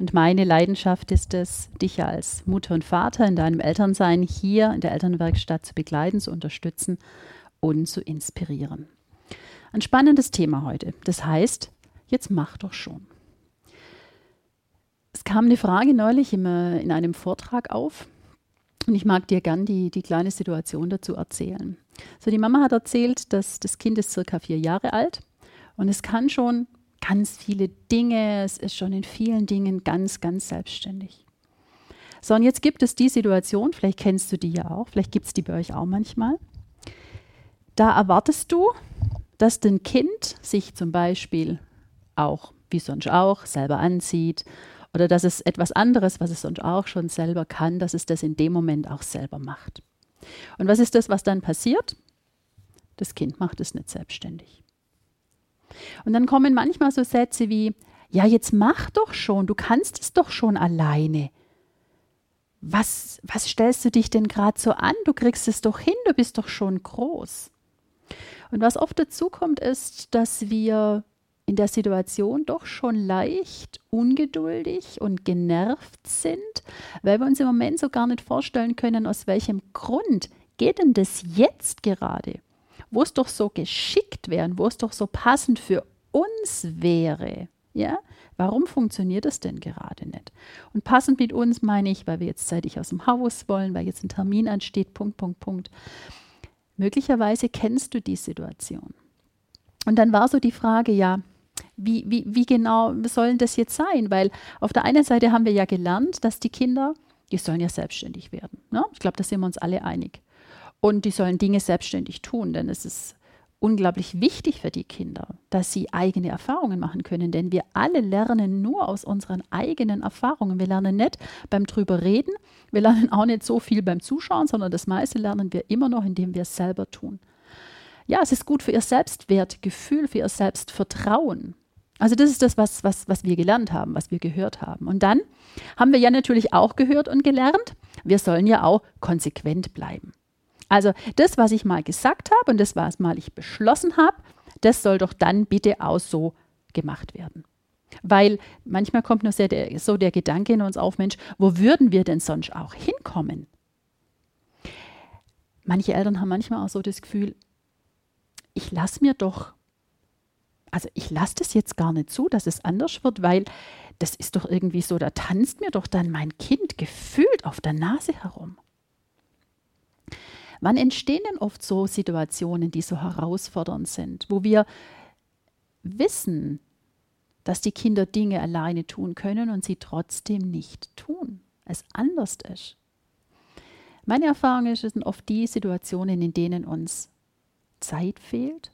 und meine Leidenschaft ist es, dich als Mutter und Vater in deinem Elternsein hier in der Elternwerkstatt zu begleiten, zu unterstützen und zu inspirieren. Ein spannendes Thema heute. Das heißt, jetzt mach doch schon. Es kam eine Frage neulich in, in einem Vortrag auf und ich mag dir gern die, die kleine Situation dazu erzählen. So, die Mama hat erzählt, dass das Kind ist circa vier Jahre alt und es kann schon ganz viele Dinge, es ist schon in vielen Dingen ganz, ganz selbstständig. So, und jetzt gibt es die Situation, vielleicht kennst du die ja auch, vielleicht gibt es die bei euch auch manchmal. Da erwartest du, dass dein Kind sich zum Beispiel auch, wie sonst auch, selber anzieht oder dass es etwas anderes, was es sonst auch schon selber kann, dass es das in dem Moment auch selber macht. Und was ist das, was dann passiert? Das Kind macht es nicht selbstständig. Und dann kommen manchmal so Sätze wie, ja, jetzt mach doch schon, du kannst es doch schon alleine. Was, was stellst du dich denn gerade so an? Du kriegst es doch hin, du bist doch schon groß. Und was oft dazu kommt, ist, dass wir in der Situation doch schon leicht ungeduldig und genervt sind, weil wir uns im Moment so gar nicht vorstellen können, aus welchem Grund geht denn das jetzt gerade, wo es doch so geschickt wäre, wo es doch so passend für uns wäre. Ja, warum funktioniert das denn gerade nicht? Und passend mit uns meine ich, weil wir jetzt zeitig aus dem Haus wollen, weil jetzt ein Termin ansteht, Punkt, Punkt, Punkt. Möglicherweise kennst du die Situation. Und dann war so die Frage, ja, wie, wie, wie genau soll das jetzt sein? Weil auf der einen Seite haben wir ja gelernt, dass die Kinder, die sollen ja selbstständig werden. Ne? Ich glaube, da sind wir uns alle einig. Und die sollen Dinge selbstständig tun, denn es ist unglaublich wichtig für die Kinder, dass sie eigene Erfahrungen machen können, denn wir alle lernen nur aus unseren eigenen Erfahrungen. Wir lernen nicht beim drüber reden, wir lernen auch nicht so viel beim Zuschauen, sondern das meiste lernen wir immer noch, indem wir es selber tun. Ja, es ist gut für ihr Selbstwertgefühl, für ihr Selbstvertrauen. Also das ist das, was, was, was wir gelernt haben, was wir gehört haben. Und dann haben wir ja natürlich auch gehört und gelernt, wir sollen ja auch konsequent bleiben. Also das, was ich mal gesagt habe und das, was mal ich beschlossen habe, das soll doch dann bitte auch so gemacht werden. Weil manchmal kommt nur der, so der Gedanke in uns auf, Mensch, wo würden wir denn sonst auch hinkommen? Manche Eltern haben manchmal auch so das Gefühl, ich lasse mir doch, also ich lasse das jetzt gar nicht zu, dass es anders wird, weil das ist doch irgendwie so, da tanzt mir doch dann mein Kind gefühlt auf der Nase herum. Wann entstehen denn oft so Situationen, die so herausfordernd sind, wo wir wissen, dass die Kinder Dinge alleine tun können und sie trotzdem nicht tun, es anders ist? Meine Erfahrung ist, es sind oft die Situationen, in denen uns Zeit fehlt,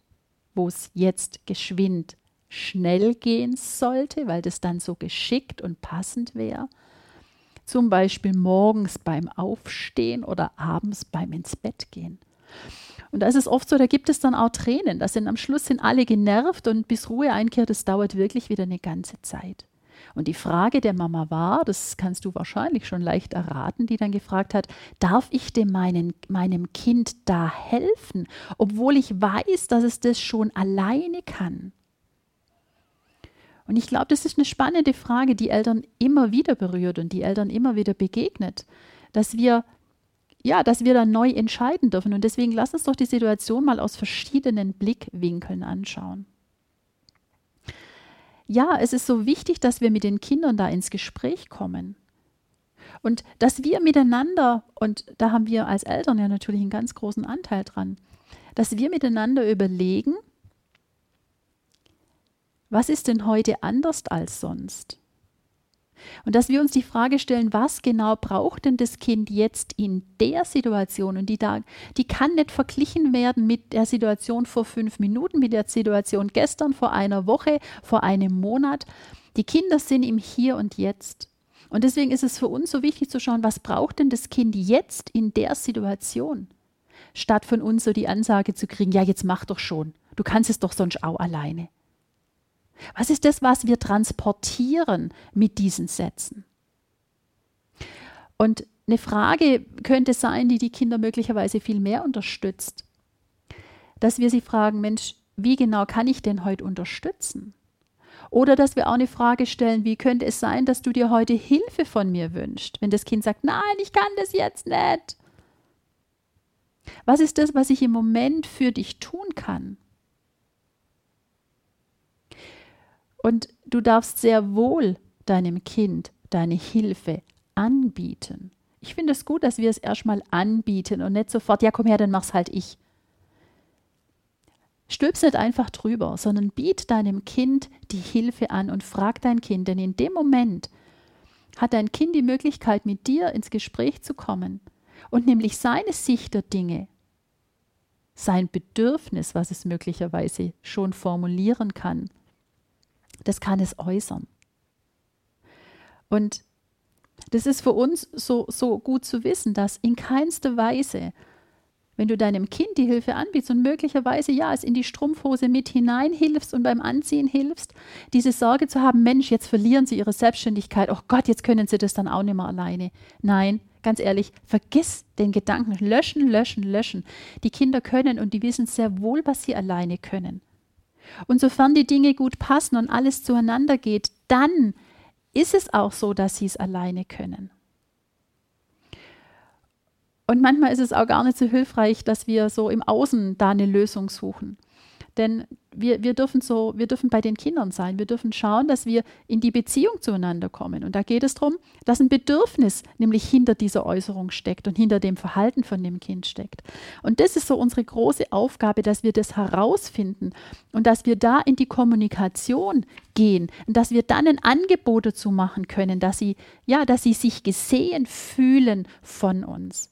wo es jetzt geschwind schnell gehen sollte, weil das dann so geschickt und passend wäre zum Beispiel morgens beim Aufstehen oder abends beim ins Bett gehen. Und da ist es oft so, da gibt es dann auch Tränen. Da sind am Schluss sind alle genervt und bis Ruhe einkehrt, das dauert wirklich wieder eine ganze Zeit. Und die Frage der Mama war, das kannst du wahrscheinlich schon leicht erraten, die dann gefragt hat, darf ich dem meinen, meinem Kind da helfen, obwohl ich weiß, dass es das schon alleine kann? Und ich glaube, das ist eine spannende Frage, die Eltern immer wieder berührt und die Eltern immer wieder begegnet, dass wir ja, dass wir da neu entscheiden dürfen. Und deswegen lass uns doch die Situation mal aus verschiedenen Blickwinkeln anschauen. Ja, es ist so wichtig, dass wir mit den Kindern da ins Gespräch kommen. Und dass wir miteinander, und da haben wir als Eltern ja natürlich einen ganz großen Anteil dran, dass wir miteinander überlegen, was ist denn heute anders als sonst? Und dass wir uns die Frage stellen, was genau braucht denn das Kind jetzt in der Situation? Und die, da, die kann nicht verglichen werden mit der Situation vor fünf Minuten, mit der Situation gestern, vor einer Woche, vor einem Monat. Die Kinder sind im Hier und Jetzt. Und deswegen ist es für uns so wichtig zu schauen, was braucht denn das Kind jetzt in der Situation? statt von uns so die Ansage zu kriegen, ja, jetzt mach doch schon. Du kannst es doch sonst auch alleine. Was ist das, was wir transportieren mit diesen Sätzen? Und eine Frage könnte sein, die die Kinder möglicherweise viel mehr unterstützt, dass wir sie fragen, Mensch, wie genau kann ich denn heute unterstützen? Oder dass wir auch eine Frage stellen, wie könnte es sein, dass du dir heute Hilfe von mir wünschst, wenn das Kind sagt, nein, ich kann das jetzt nicht. Was ist das, was ich im Moment für dich tun kann? Und du darfst sehr wohl deinem Kind deine Hilfe anbieten. Ich finde es gut, dass wir es erstmal anbieten und nicht sofort, ja, komm her, dann mach's halt ich. Stülps nicht einfach drüber, sondern biet deinem Kind die Hilfe an und frag dein Kind, denn in dem Moment hat dein Kind die Möglichkeit, mit dir ins Gespräch zu kommen und nämlich seine Sicht der Dinge, sein Bedürfnis, was es möglicherweise schon formulieren kann, das kann es äußern. Und das ist für uns so, so gut zu wissen, dass in keinster Weise, wenn du deinem Kind die Hilfe anbietest und möglicherweise ja es in die Strumpfhose mit hinein hilfst und beim Anziehen hilfst, diese Sorge zu haben, Mensch, jetzt verlieren sie ihre Selbstständigkeit, oh Gott, jetzt können sie das dann auch nicht mehr alleine. Nein, ganz ehrlich, vergiss den Gedanken, löschen, löschen, löschen. Die Kinder können und die wissen sehr wohl, was sie alleine können. Und sofern die Dinge gut passen und alles zueinander geht, dann ist es auch so, dass sie es alleine können. Und manchmal ist es auch gar nicht so hilfreich, dass wir so im Außen da eine Lösung suchen. Denn wir, wir, dürfen so, wir dürfen bei den Kindern sein. Wir dürfen schauen, dass wir in die Beziehung zueinander kommen. Und da geht es darum, dass ein Bedürfnis nämlich hinter dieser Äußerung steckt und hinter dem Verhalten von dem Kind steckt. Und das ist so unsere große Aufgabe, dass wir das herausfinden und dass wir da in die Kommunikation gehen und dass wir dann ein Angebot dazu machen können, dass sie, ja, dass sie sich gesehen fühlen von uns.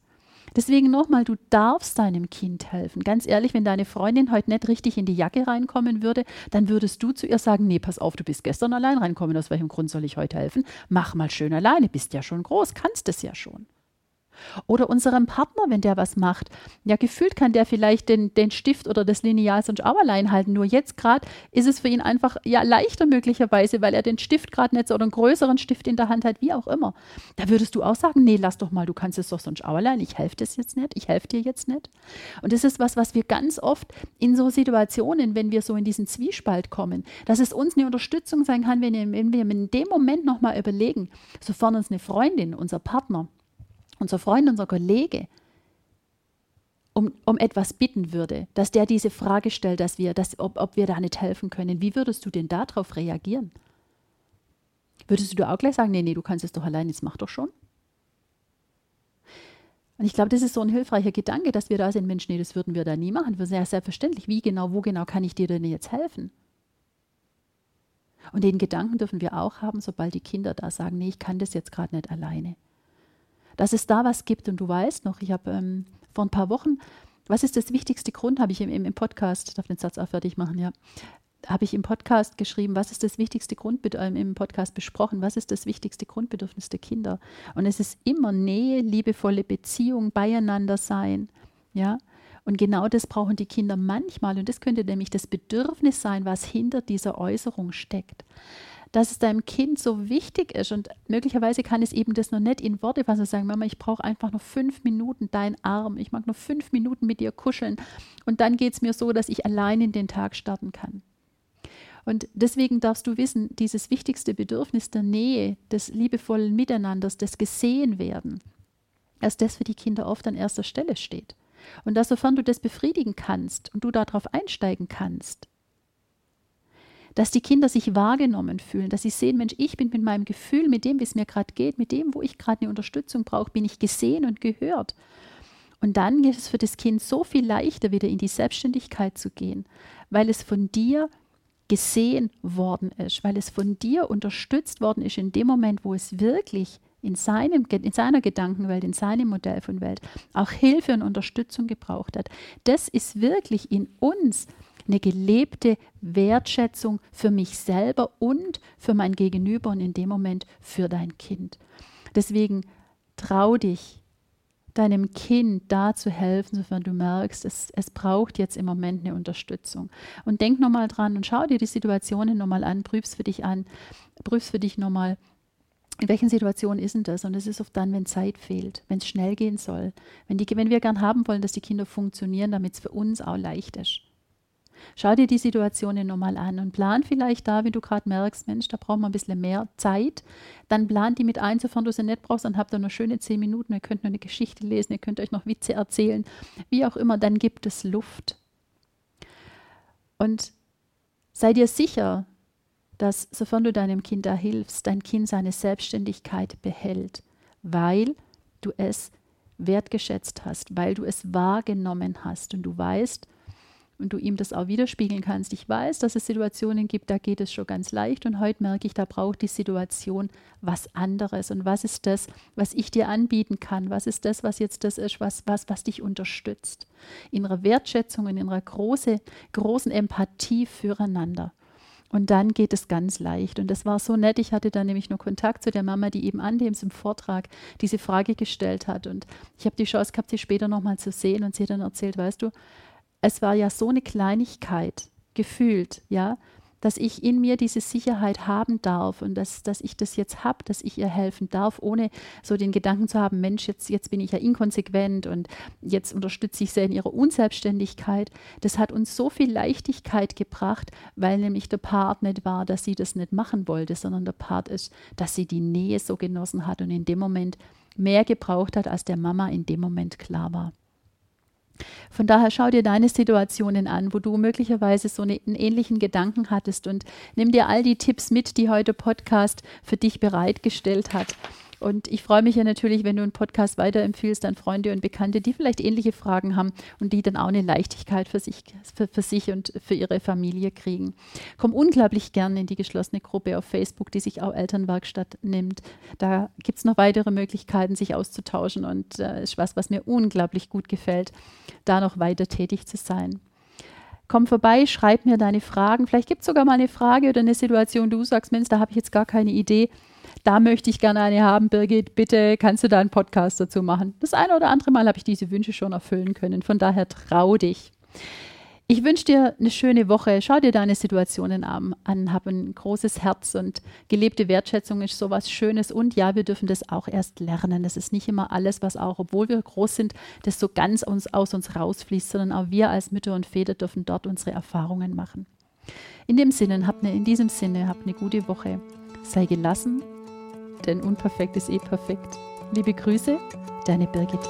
Deswegen nochmal, du darfst deinem Kind helfen. Ganz ehrlich, wenn deine Freundin heute nicht richtig in die Jacke reinkommen würde, dann würdest du zu ihr sagen, nee, pass auf, du bist gestern allein reinkommen, aus welchem Grund soll ich heute helfen? Mach mal schön alleine, bist ja schon groß, kannst es ja schon. Oder unserem Partner, wenn der was macht. Ja, gefühlt kann der vielleicht den, den Stift oder das Lineal sonst auch allein halten. Nur jetzt gerade ist es für ihn einfach ja leichter möglicherweise, weil er den Stift gerade nicht so oder einen größeren Stift in der Hand hat, wie auch immer. Da würdest du auch sagen, nee, lass doch mal, du kannst es doch sonst auch allein. Ich helfe dir jetzt nicht, ich helfe dir jetzt nicht. Und das ist was, was wir ganz oft in so Situationen, wenn wir so in diesen Zwiespalt kommen, dass es uns eine Unterstützung sein kann, wenn wir, wenn wir in dem Moment nochmal überlegen, sofern uns eine Freundin, unser Partner, unser Freund, unser Kollege, um, um etwas bitten würde, dass der diese Frage stellt, dass wir, dass, ob, ob wir da nicht helfen können, wie würdest du denn darauf reagieren? Würdest du da auch gleich sagen, nee, nee, du kannst es doch allein, jetzt mach doch schon? Und ich glaube, das ist so ein hilfreicher Gedanke, dass wir da sind, Mensch, nee, das würden wir da nie machen. Wir sind ja selbstverständlich. Wie genau, wo genau kann ich dir denn jetzt helfen? Und den Gedanken dürfen wir auch haben, sobald die Kinder da sagen, nee, ich kann das jetzt gerade nicht alleine dass es da was gibt. Und du weißt noch, ich habe ähm, vor ein paar Wochen, was ist das wichtigste Grund, habe ich im, im, Podcast, darf den Satz auch fertig machen, ja, habe ich im Podcast geschrieben, was ist das wichtigste Grundbedürfnis, äh, im Podcast besprochen, was ist das wichtigste Grundbedürfnis der Kinder? Und es ist immer Nähe, liebevolle Beziehung, beieinander sein, ja. Und genau das brauchen die Kinder manchmal. Und das könnte nämlich das Bedürfnis sein, was hinter dieser Äußerung steckt dass es deinem Kind so wichtig ist und möglicherweise kann es eben das noch nicht in Worte fassen, sagen, Mama, ich brauche einfach noch fünf Minuten deinen Arm, ich mag noch fünf Minuten mit dir kuscheln und dann geht es mir so, dass ich allein in den Tag starten kann. Und deswegen darfst du wissen, dieses wichtigste Bedürfnis der Nähe, des liebevollen Miteinanders, des Gesehenwerden, dass das für die Kinder oft an erster Stelle steht. Und dass sofern du das befriedigen kannst und du darauf einsteigen kannst, dass die Kinder sich wahrgenommen fühlen, dass sie sehen, Mensch, ich bin mit meinem Gefühl, mit dem, wie es mir gerade geht, mit dem, wo ich gerade eine Unterstützung brauche, bin ich gesehen und gehört. Und dann geht es für das Kind so viel leichter, wieder in die Selbstständigkeit zu gehen, weil es von dir gesehen worden ist, weil es von dir unterstützt worden ist in dem Moment, wo es wirklich in, seinem, in seiner Gedankenwelt, in seinem Modell von Welt auch Hilfe und Unterstützung gebraucht hat. Das ist wirklich in uns eine gelebte Wertschätzung für mich selber und für mein Gegenüber und in dem Moment für dein Kind. Deswegen trau dich, deinem Kind da zu helfen, sofern du merkst, es, es braucht jetzt im Moment eine Unterstützung. Und denk nochmal dran und schau dir die Situationen nochmal an, prüf's für dich an, prüf's für dich nochmal, in welchen Situationen ist denn das? Und es ist oft dann, wenn Zeit fehlt, wenn es schnell gehen soll, wenn, die, wenn wir gern haben wollen, dass die Kinder funktionieren, damit es für uns auch leicht ist. Schau dir die Situationen nochmal an und plan vielleicht da, wie du gerade merkst, Mensch, da braucht man ein bisschen mehr Zeit. Dann plan die mit ein, sofern du sie nicht brauchst, dann habt ihr noch schöne zehn Minuten, ihr könnt noch eine Geschichte lesen, ihr könnt euch noch Witze erzählen, wie auch immer, dann gibt es Luft. Und sei dir sicher, dass, sofern du deinem Kind da hilfst, dein Kind seine Selbstständigkeit behält, weil du es wertgeschätzt hast, weil du es wahrgenommen hast und du weißt, und du ihm das auch widerspiegeln kannst. Ich weiß, dass es Situationen gibt, da geht es schon ganz leicht und heute merke ich, da braucht die Situation was anderes. Und was ist das, was ich dir anbieten kann? Was ist das, was jetzt das ist, was, was, was dich unterstützt? In ihrer Wertschätzung, in ihrer große, großen Empathie füreinander. Und dann geht es ganz leicht. Und das war so nett. Ich hatte dann nämlich nur Kontakt zu der Mama, die eben an dem im Vortrag diese Frage gestellt hat. Und ich habe die Chance gehabt, sie später nochmal zu sehen. Und sie hat dann erzählt, weißt du, es war ja so eine Kleinigkeit gefühlt, ja, dass ich in mir diese Sicherheit haben darf und dass, dass ich das jetzt habe, dass ich ihr helfen darf, ohne so den Gedanken zu haben, Mensch, jetzt, jetzt bin ich ja inkonsequent und jetzt unterstütze ich sie in ihrer Unselbstständigkeit. Das hat uns so viel Leichtigkeit gebracht, weil nämlich der Part nicht war, dass sie das nicht machen wollte, sondern der Part ist, dass sie die Nähe so genossen hat und in dem Moment mehr gebraucht hat, als der Mama in dem Moment klar war. Von daher schau dir deine Situationen an, wo du möglicherweise so einen ähnlichen Gedanken hattest und nimm dir all die Tipps mit, die heute Podcast für dich bereitgestellt hat. Und ich freue mich ja natürlich, wenn du einen Podcast weiterempfiehlst an Freunde und Bekannte, die vielleicht ähnliche Fragen haben und die dann auch eine Leichtigkeit für sich, für, für sich und für ihre Familie kriegen. Komm unglaublich gerne in die geschlossene Gruppe auf Facebook, die sich auch Elternwerkstatt nimmt. Da gibt es noch weitere Möglichkeiten, sich auszutauschen und äh, ist was, was mir unglaublich gut gefällt, da noch weiter tätig zu sein komm vorbei, schreib mir deine Fragen. Vielleicht gibt es sogar mal eine Frage oder eine Situation, du sagst, Mensch, da habe ich jetzt gar keine Idee da möchte ich gerne eine haben, Birgit, bitte kannst du da einen Podcast dazu machen. Das eine oder andere Mal habe ich diese Wünsche schon erfüllen können. Von daher trau dich. Ich wünsche dir eine schöne Woche. Schau dir deine Situationen an, hab ein großes Herz und gelebte Wertschätzung ist sowas Schönes. Und ja, wir dürfen das auch erst lernen. Das ist nicht immer alles, was auch, obwohl wir groß sind, das so ganz uns, aus uns rausfließt, sondern auch wir als Mütter und Väter dürfen dort unsere Erfahrungen machen. In dem Sinne, habt eine, in diesem Sinne, habt eine gute Woche. Sei gelassen denn unperfekt ist eh perfekt. Liebe Grüße, deine Birgit.